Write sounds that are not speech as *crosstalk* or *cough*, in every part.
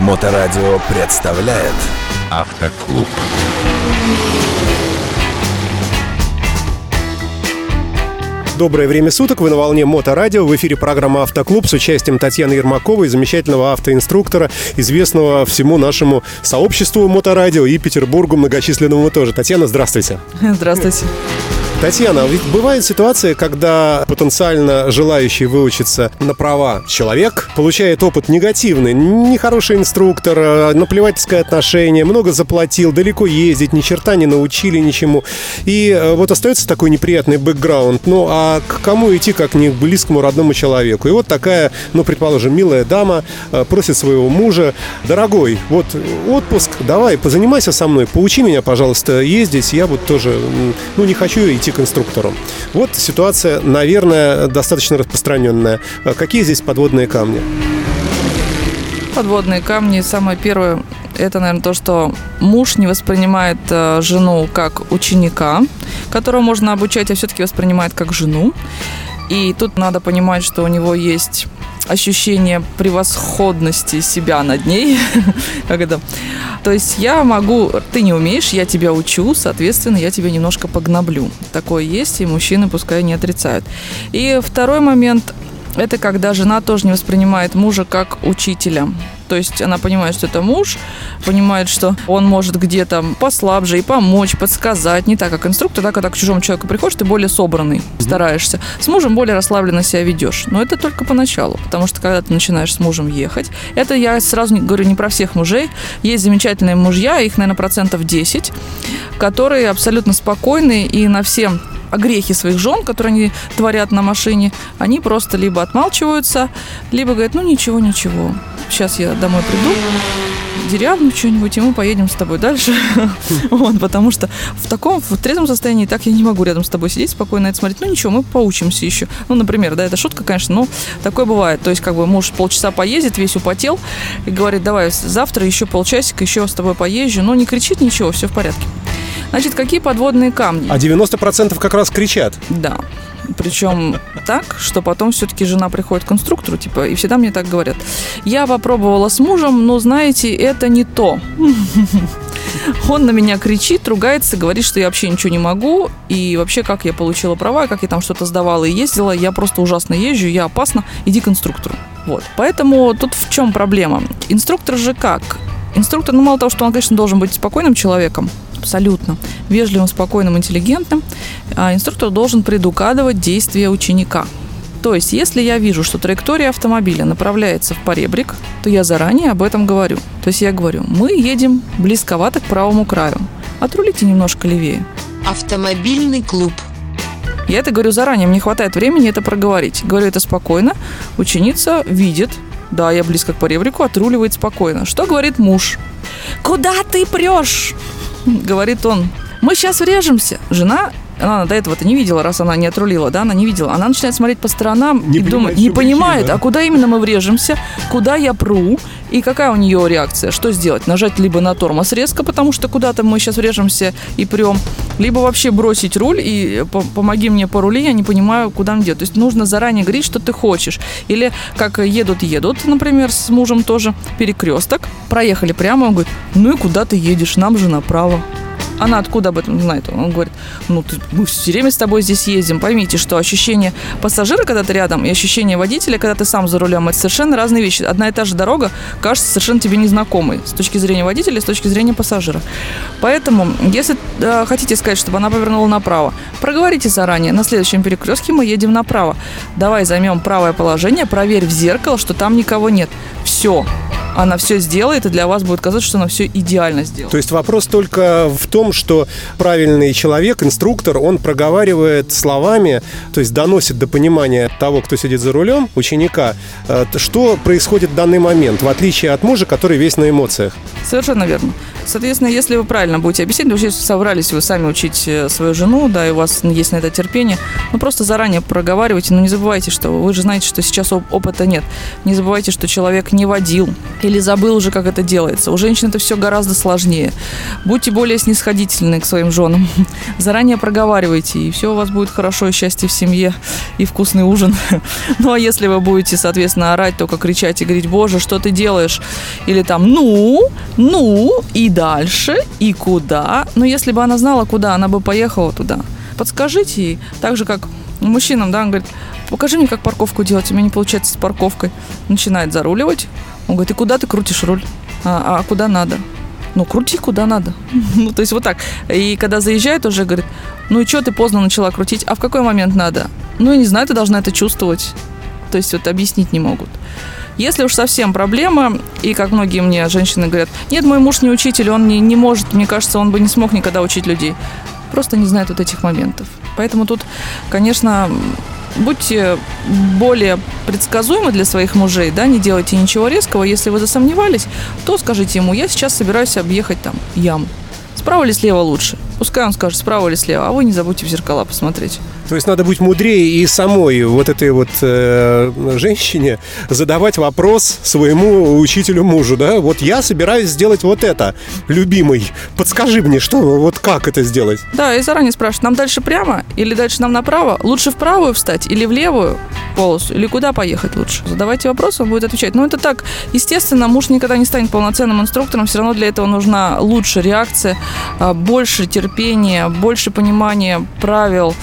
Моторадио представляет Автоклуб. Доброе время суток, вы на волне Моторадио, в эфире программа «Автоклуб» с участием Татьяны Ермаковой, замечательного автоинструктора, известного всему нашему сообществу Моторадио и Петербургу многочисленному тоже. Татьяна, здравствуйте. Здравствуйте. Татьяна, ведь бывает ситуация, когда потенциально желающий выучиться на права человек получает опыт негативный, нехороший инструктор, э, наплевательское отношение, много заплатил, далеко ездить, ни черта не научили ничему. И э, вот остается такой неприятный бэкграунд. Ну, а к кому идти, как не к близкому родному человеку? И вот такая, ну, предположим, милая дама э, просит своего мужа, дорогой, вот отпуск, давай, позанимайся со мной, поучи меня, пожалуйста, ездить, я вот тоже, ну, не хочу идти к инструктору. Вот ситуация, наверное, достаточно распространенная. А какие здесь подводные камни? Подводные камни. Самое первое, это, наверное, то, что муж не воспринимает э, жену как ученика, которого можно обучать, а все-таки воспринимает как жену. И тут надо понимать, что у него есть ощущение превосходности себя над ней. *laughs* это? То есть я могу, ты не умеешь, я тебя учу, соответственно, я тебя немножко погноблю. Такое есть, и мужчины пускай не отрицают. И второй момент, это когда жена тоже не воспринимает мужа как учителя. То есть она понимает, что это муж, понимает, что он может где-то послабже и помочь, подсказать. Не так, как инструктор, да, когда к чужому человеку приходишь, ты более собранный, mm-hmm. стараешься. С мужем более расслабленно себя ведешь. Но это только поначалу, потому что когда ты начинаешь с мужем ехать, это я сразу говорю не про всех мужей. Есть замечательные мужья, их, наверное, процентов 10, которые абсолютно спокойны и на все грехи своих жен, которые они творят на машине, они просто либо отмалчиваются, либо говорят, ну ничего, ничего, сейчас я домой приду, деревню что-нибудь, и мы поедем с тобой дальше. *laughs* вот, потому что в таком, в трезвом состоянии так я не могу рядом с тобой сидеть, спокойно это смотреть. Ну ничего, мы поучимся еще. Ну, например, да, это шутка, конечно, но такое бывает. То есть, как бы муж полчаса поездит, весь употел, и говорит, давай завтра еще полчасика, еще с тобой поезжу. Но не кричит ничего, все в порядке. Значит, какие подводные камни? А 90% как раз кричат. Да. Причем так, что потом все-таки жена приходит к инструктору, типа, и всегда мне так говорят. Я попробовала с мужем, но, знаете, это не то. Он на меня кричит, ругается, говорит, что я вообще ничего не могу, и вообще, как я получила права, как я там что-то сдавала и ездила, я просто ужасно езжу, я опасна, иди к инструктору. Вот. Поэтому тут в чем проблема? Инструктор же как? Инструктор, ну, мало того, что он, конечно, должен быть спокойным человеком, абсолютно вежливым, спокойным, интеллигентным, а инструктор должен предугадывать действия ученика. То есть, если я вижу, что траектория автомобиля направляется в поребрик, то я заранее об этом говорю. То есть я говорю, мы едем близковато к правому краю. Отрулите немножко левее. Автомобильный клуб. Я это говорю заранее, мне хватает времени это проговорить. Говорю это спокойно. Ученица видит, да, я близко к поребрику, отруливает спокойно. Что говорит муж? Куда ты прешь? Говорит он, мы сейчас врежемся. Жена она до этого-то не видела, раз она не отрулила, да, она не видела. Она начинает смотреть по сторонам не и думает, не понимает, да? а куда именно мы врежемся, куда я пру, и какая у нее реакция, что сделать? Нажать либо на тормоз резко, потому что куда-то мы сейчас врежемся и прем, либо вообще бросить руль и помоги мне по рули, я не понимаю, куда мне делать. То есть нужно заранее говорить, что ты хочешь. Или как едут-едут, например, с мужем тоже, перекресток, проехали прямо, он говорит, ну и куда ты едешь, нам же направо. Она откуда об этом знает? Он говорит, ну, ты, мы все время с тобой здесь ездим. Поймите, что ощущение пассажира, когда ты рядом, и ощущение водителя, когда ты сам за рулем, это совершенно разные вещи. Одна и та же дорога кажется совершенно тебе незнакомой с точки зрения водителя, с точки зрения пассажира. Поэтому, если э, хотите сказать, чтобы она повернула направо, проговорите заранее. На следующем перекрестке мы едем направо. Давай займем правое положение, проверь в зеркало, что там никого нет. Все она все сделает, и для вас будет казаться, что она все идеально сделала. То есть вопрос только в том, что правильный человек, инструктор, он проговаривает словами, то есть доносит до понимания того, кто сидит за рулем, ученика, э, что происходит в данный момент, в отличие от мужа, который весь на эмоциях. Совершенно верно. Соответственно, если вы правильно будете объяснять, если собрались вы сами учить э, свою жену, да, и у вас есть на это терпение, ну просто заранее проговаривайте, но не забывайте, что вы же знаете, что сейчас опыта нет. Не забывайте, что человек не водил, или забыл уже, как это делается. У женщин это все гораздо сложнее. Будьте более снисходительны к своим женам. *laughs* Заранее проговаривайте, и все у вас будет хорошо, и счастье в семье, и вкусный ужин. *laughs* Ну, а если вы будете, соответственно, орать, только кричать и говорить, боже, что ты делаешь? Или там, ну, ну, и дальше, и куда? Но если бы она знала, куда, она бы поехала туда. Подскажите ей, так же, как мужчинам, да, он говорит, покажи мне, как парковку делать, у меня не получается с парковкой. Начинает заруливать, он говорит, и куда ты крутишь руль? А, а куда надо? Ну, крути куда надо. *laughs* ну, то есть вот так. И когда заезжает, уже говорит, ну и что ты поздно начала крутить? А в какой момент надо? Ну, я не знаю, ты должна это чувствовать. То есть вот объяснить не могут. Если уж совсем проблема, и как многие мне женщины говорят, нет, мой муж не учитель, он не, не может, мне кажется, он бы не смог никогда учить людей. Просто не знает вот этих моментов. Поэтому тут, конечно, будьте более предсказуемы для своих мужей, да, не делайте ничего резкого. Если вы засомневались, то скажите ему, я сейчас собираюсь объехать там яму. Справа или слева лучше? Пускай он скажет, справа или слева, а вы не забудьте в зеркала посмотреть. То есть надо быть мудрее и самой вот этой вот э, женщине задавать вопрос своему учителю мужу, да? Вот я собираюсь сделать вот это, любимый. Подскажи мне, что, вот как это сделать? Да, и заранее спрашивают, нам дальше прямо или дальше нам направо? Лучше в правую встать или в левую полосу? Или куда поехать лучше? Задавайте вопрос, он будет отвечать. Ну, это так, естественно, муж никогда не станет полноценным инструктором, все равно для этого нужна лучшая реакция, а, больше терпения, больше понимания правил,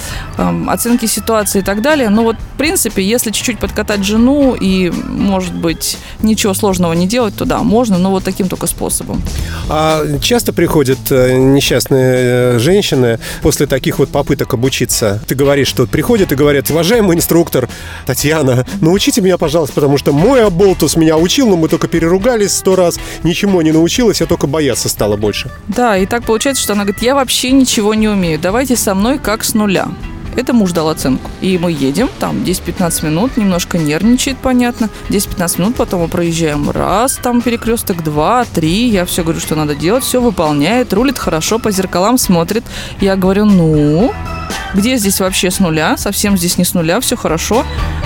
оценки ситуации и так далее. Но вот, в принципе, если чуть-чуть подкатать жену и, может быть, ничего сложного не делать, то да, можно, но вот таким только способом. А часто приходят э, несчастные э, женщины после таких вот попыток обучиться? Ты говоришь, что приходят и говорят, уважаемый инструктор Татьяна, научите меня, пожалуйста, потому что мой оболтус меня учил, но мы только переругались сто раз, ничего не научилась, я только бояться стала больше. Да, и так получается, что она говорит, я вообще ничего не умею, давайте со мной как с нуля. Это муж дал оценку. И мы едем, там 10-15 минут, немножко нервничает, понятно. 10-15 минут, потом мы проезжаем раз, там перекресток, два, три. Я все говорю, что надо делать, все выполняет, рулит хорошо, по зеркалам смотрит. Я говорю, ну, где здесь вообще с нуля? Совсем здесь не с нуля, все хорошо.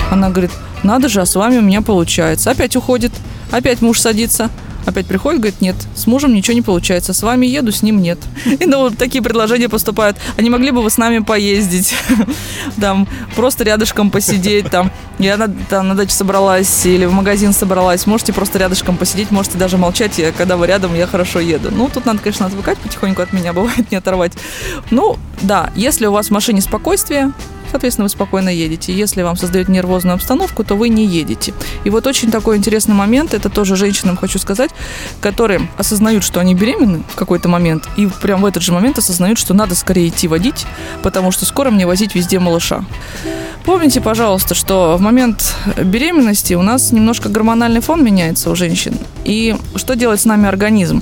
Она говорит, надо же, а с вами у меня получается. Опять уходит, опять муж садится. Опять приходит, говорит, нет, с мужем ничего не получается, с вами еду, с ним нет. И ну, вот такие предложения поступают. А не могли бы вы с нами поездить? *laughs* Там, просто рядышком посидеть, там, я на, там, на даче собралась или в магазин собралась, можете просто рядышком посидеть, можете даже молчать, и когда вы рядом, я хорошо еду. Ну, тут надо, конечно, отвыкать потихоньку от меня, *laughs* бывает не оторвать. Ну, да, если у вас в машине спокойствие, соответственно, вы спокойно едете. Если вам создают нервозную обстановку, то вы не едете. И вот очень такой интересный момент, это тоже женщинам хочу сказать, которые осознают, что они беременны в какой-то момент, и прям в этот же момент осознают, что надо скорее идти водить, потому что скоро мне возить везде малыша. Помните, пожалуйста, что в момент беременности у нас немножко гормональный фон меняется у женщин. И что делает с нами организм?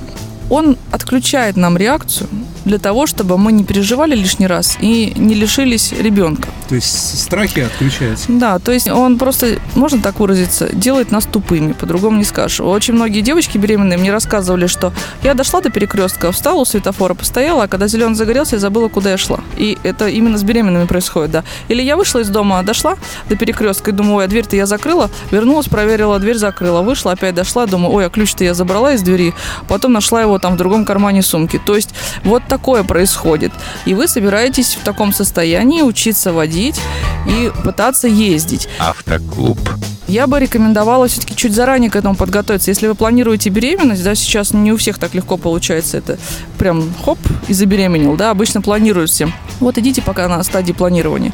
Он отключает нам реакцию для того, чтобы мы не переживали лишний раз и не лишились ребенка. То есть страхи отключаются? Да, то есть он просто, можно так выразиться, делает нас тупыми, по-другому не скажешь. Очень многие девочки беременные мне рассказывали, что я дошла до перекрестка, встала у светофора, постояла, а когда зеленый загорелся, я забыла, куда я шла. И это именно с беременными происходит, да. Или я вышла из дома, дошла до перекрестка и думаю, ой, а дверь-то я закрыла, вернулась, проверила, дверь закрыла, вышла, опять дошла, думаю, ой, а ключ-то я забрала из двери, потом нашла его там в другом кармане сумки. То есть вот такое происходит. И вы собираетесь в таком состоянии учиться водить и пытаться ездить. Автоклуб. Я бы рекомендовала все-таки чуть заранее к этому подготовиться. Если вы планируете беременность, да, сейчас не у всех так легко получается это прям хоп и забеременел, да, обычно планируют все. Вот идите пока на стадии планирования.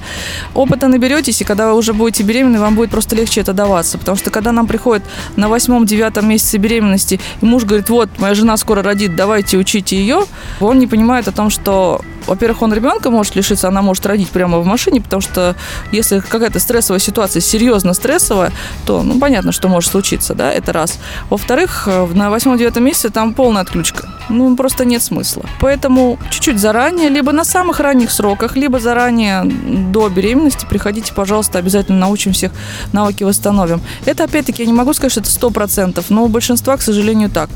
Опыта наберетесь, и когда вы уже будете беременны, вам будет просто легче это даваться. Потому что когда нам приходит на восьмом-девятом месяце беременности, и муж говорит, вот, моя жена скоро родит, давайте учите ее, он не понимает о том, что во-первых, он ребенка может лишиться, она может родить прямо в машине, потому что если какая-то стрессовая ситуация, серьезно стрессовая, то, ну, понятно, что может случиться, да, это раз. Во-вторых, э, на восьмом-девятом месяце там полная отключка. Ну, просто нет смысла. Поэтому чуть-чуть заранее, либо на самых ранних сроках, либо заранее до беременности приходите, пожалуйста, обязательно научим всех, навыки восстановим. Это, опять-таки, я не могу сказать, что это сто процентов, но у большинства, к сожалению, так.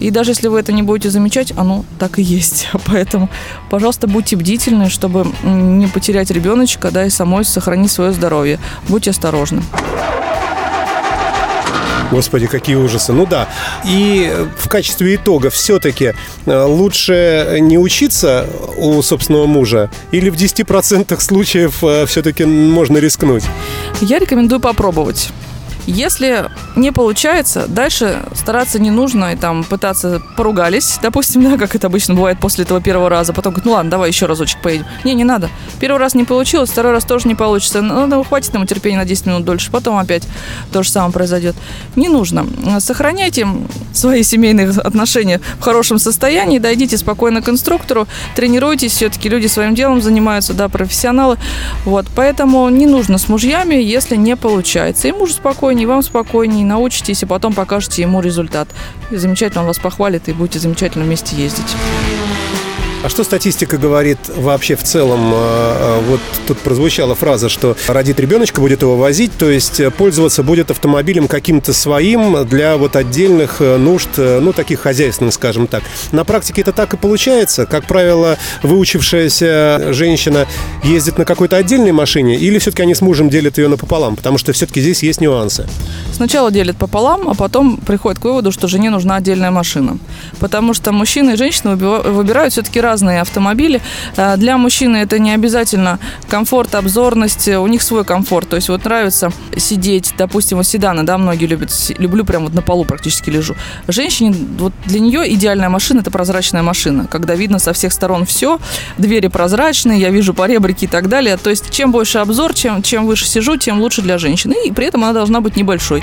И даже если вы это не будете замечать, оно так и есть. *laughs* Поэтому, пожалуйста, будьте бдительны, чтобы не потерять ребеночка, да, и самой сохранить свое здоровье. Будьте осторожны. Господи, какие ужасы. Ну да. И в качестве итога все-таки э, лучше не учиться у собственного мужа или в 10% случаев э, все-таки можно рискнуть? Я рекомендую попробовать. Если не получается, дальше стараться не нужно и там пытаться поругались, допустим, *laughs* да, как это обычно бывает после этого первого раза, потом говорит, ну ладно, давай еще разочек поедем. Не, не надо. Первый раз не получилось, второй раз тоже не получится. Ну, ну хватит ему терпения на 10 минут дольше, потом опять то же самое произойдет. Не нужно. Сохраняйте свои семейные *laughs* отношения в хорошем состоянии, дойдите спокойно к инструктору, тренируйтесь, все-таки люди своим делом занимаются, да, профессионалы. Вот, поэтому не нужно с мужьями, если не получается. И муж спокойно спокойнее, вам спокойнее, научитесь, и потом покажете ему результат. И замечательно он вас похвалит, и будете замечательно вместе ездить. А что статистика говорит вообще в целом? А, а, вот тут прозвучала фраза, что родит ребеночка, будет его возить, то есть э, пользоваться будет автомобилем каким-то своим для вот отдельных э, нужд, э, ну, таких хозяйственных, скажем так. На практике это так и получается. Как правило, выучившаяся женщина ездит на какой-то отдельной машине или все-таки они с мужем делят ее напополам? Потому что все-таки здесь есть нюансы. Сначала делят пополам, а потом приходит к выводу, что жене нужна отдельная машина. Потому что мужчины и женщины выбирают все-таки разные автомобили. Э, для мужчины это не обязательно комфорт, обзорность, у них свой комфорт. То есть вот нравится сидеть, допустим, вот седаны, да, многие любят, люблю прям вот на полу практически лежу. Женщине, вот для нее идеальная машина – это прозрачная машина, когда видно со всех сторон все, двери прозрачные, я вижу поребрики и так далее. То есть чем больше обзор, чем, чем выше сижу, тем лучше для женщины. И при этом она должна быть небольшой.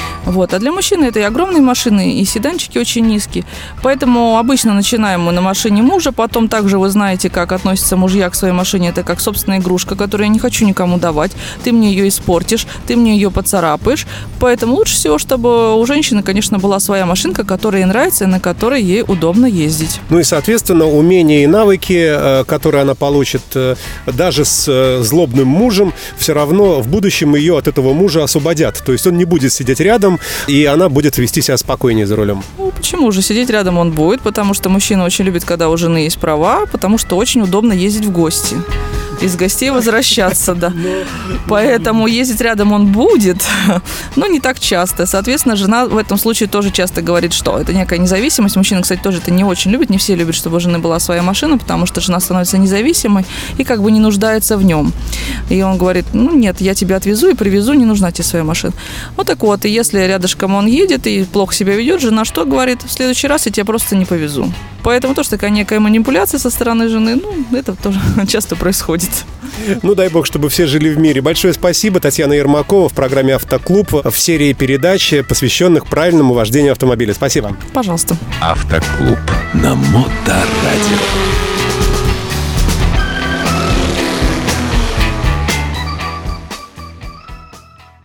Вот. А для мужчины это и огромные машины, и седанчики очень низкие. Поэтому обычно начинаем мы на машине мужа, потом также вы знаете, как относятся мужья к своей машине. Это как собственная игрушка, которую я не хочу никому давать. Ты мне ее испортишь, ты мне ее поцарапаешь. Поэтому лучше всего, чтобы у женщины, конечно, была своя машинка, которая ей нравится и на которой ей удобно ездить. Ну и, соответственно, умения и навыки, э, которые она получит э, даже с э, злобным мужем, все равно в будущем ее от этого мужа освободят. То есть он не будет сидеть рядом, рядом, и она будет вести себя спокойнее за рулем. Ну, почему же? Сидеть рядом он будет, потому что мужчина очень любит, когда у жены есть права, потому что очень удобно ездить в гости из гостей возвращаться, да. Поэтому ездить рядом он будет, *laughs* но не так часто. Соответственно, жена в этом случае тоже часто говорит, что это некая независимость. Мужчина, кстати, тоже это не очень любит. Не все любят, чтобы у жены была своя машина, потому что жена становится независимой и как бы не нуждается в нем. И он говорит, ну нет, я тебя отвезу и привезу, не нужна тебе своя машина. Вот так вот, и если рядышком он едет и плохо себя ведет, жена что говорит? В следующий раз я тебя просто не повезу. Поэтому тоже такая некая манипуляция со стороны жены, ну, это тоже *laughs* часто происходит. Ну, дай бог, чтобы все жили в мире. Большое спасибо, Татьяна Ермакова в программе «Автоклуб» в серии передач, посвященных правильному вождению автомобиля. Спасибо. Пожалуйста. «Автоклуб» на Моторадио.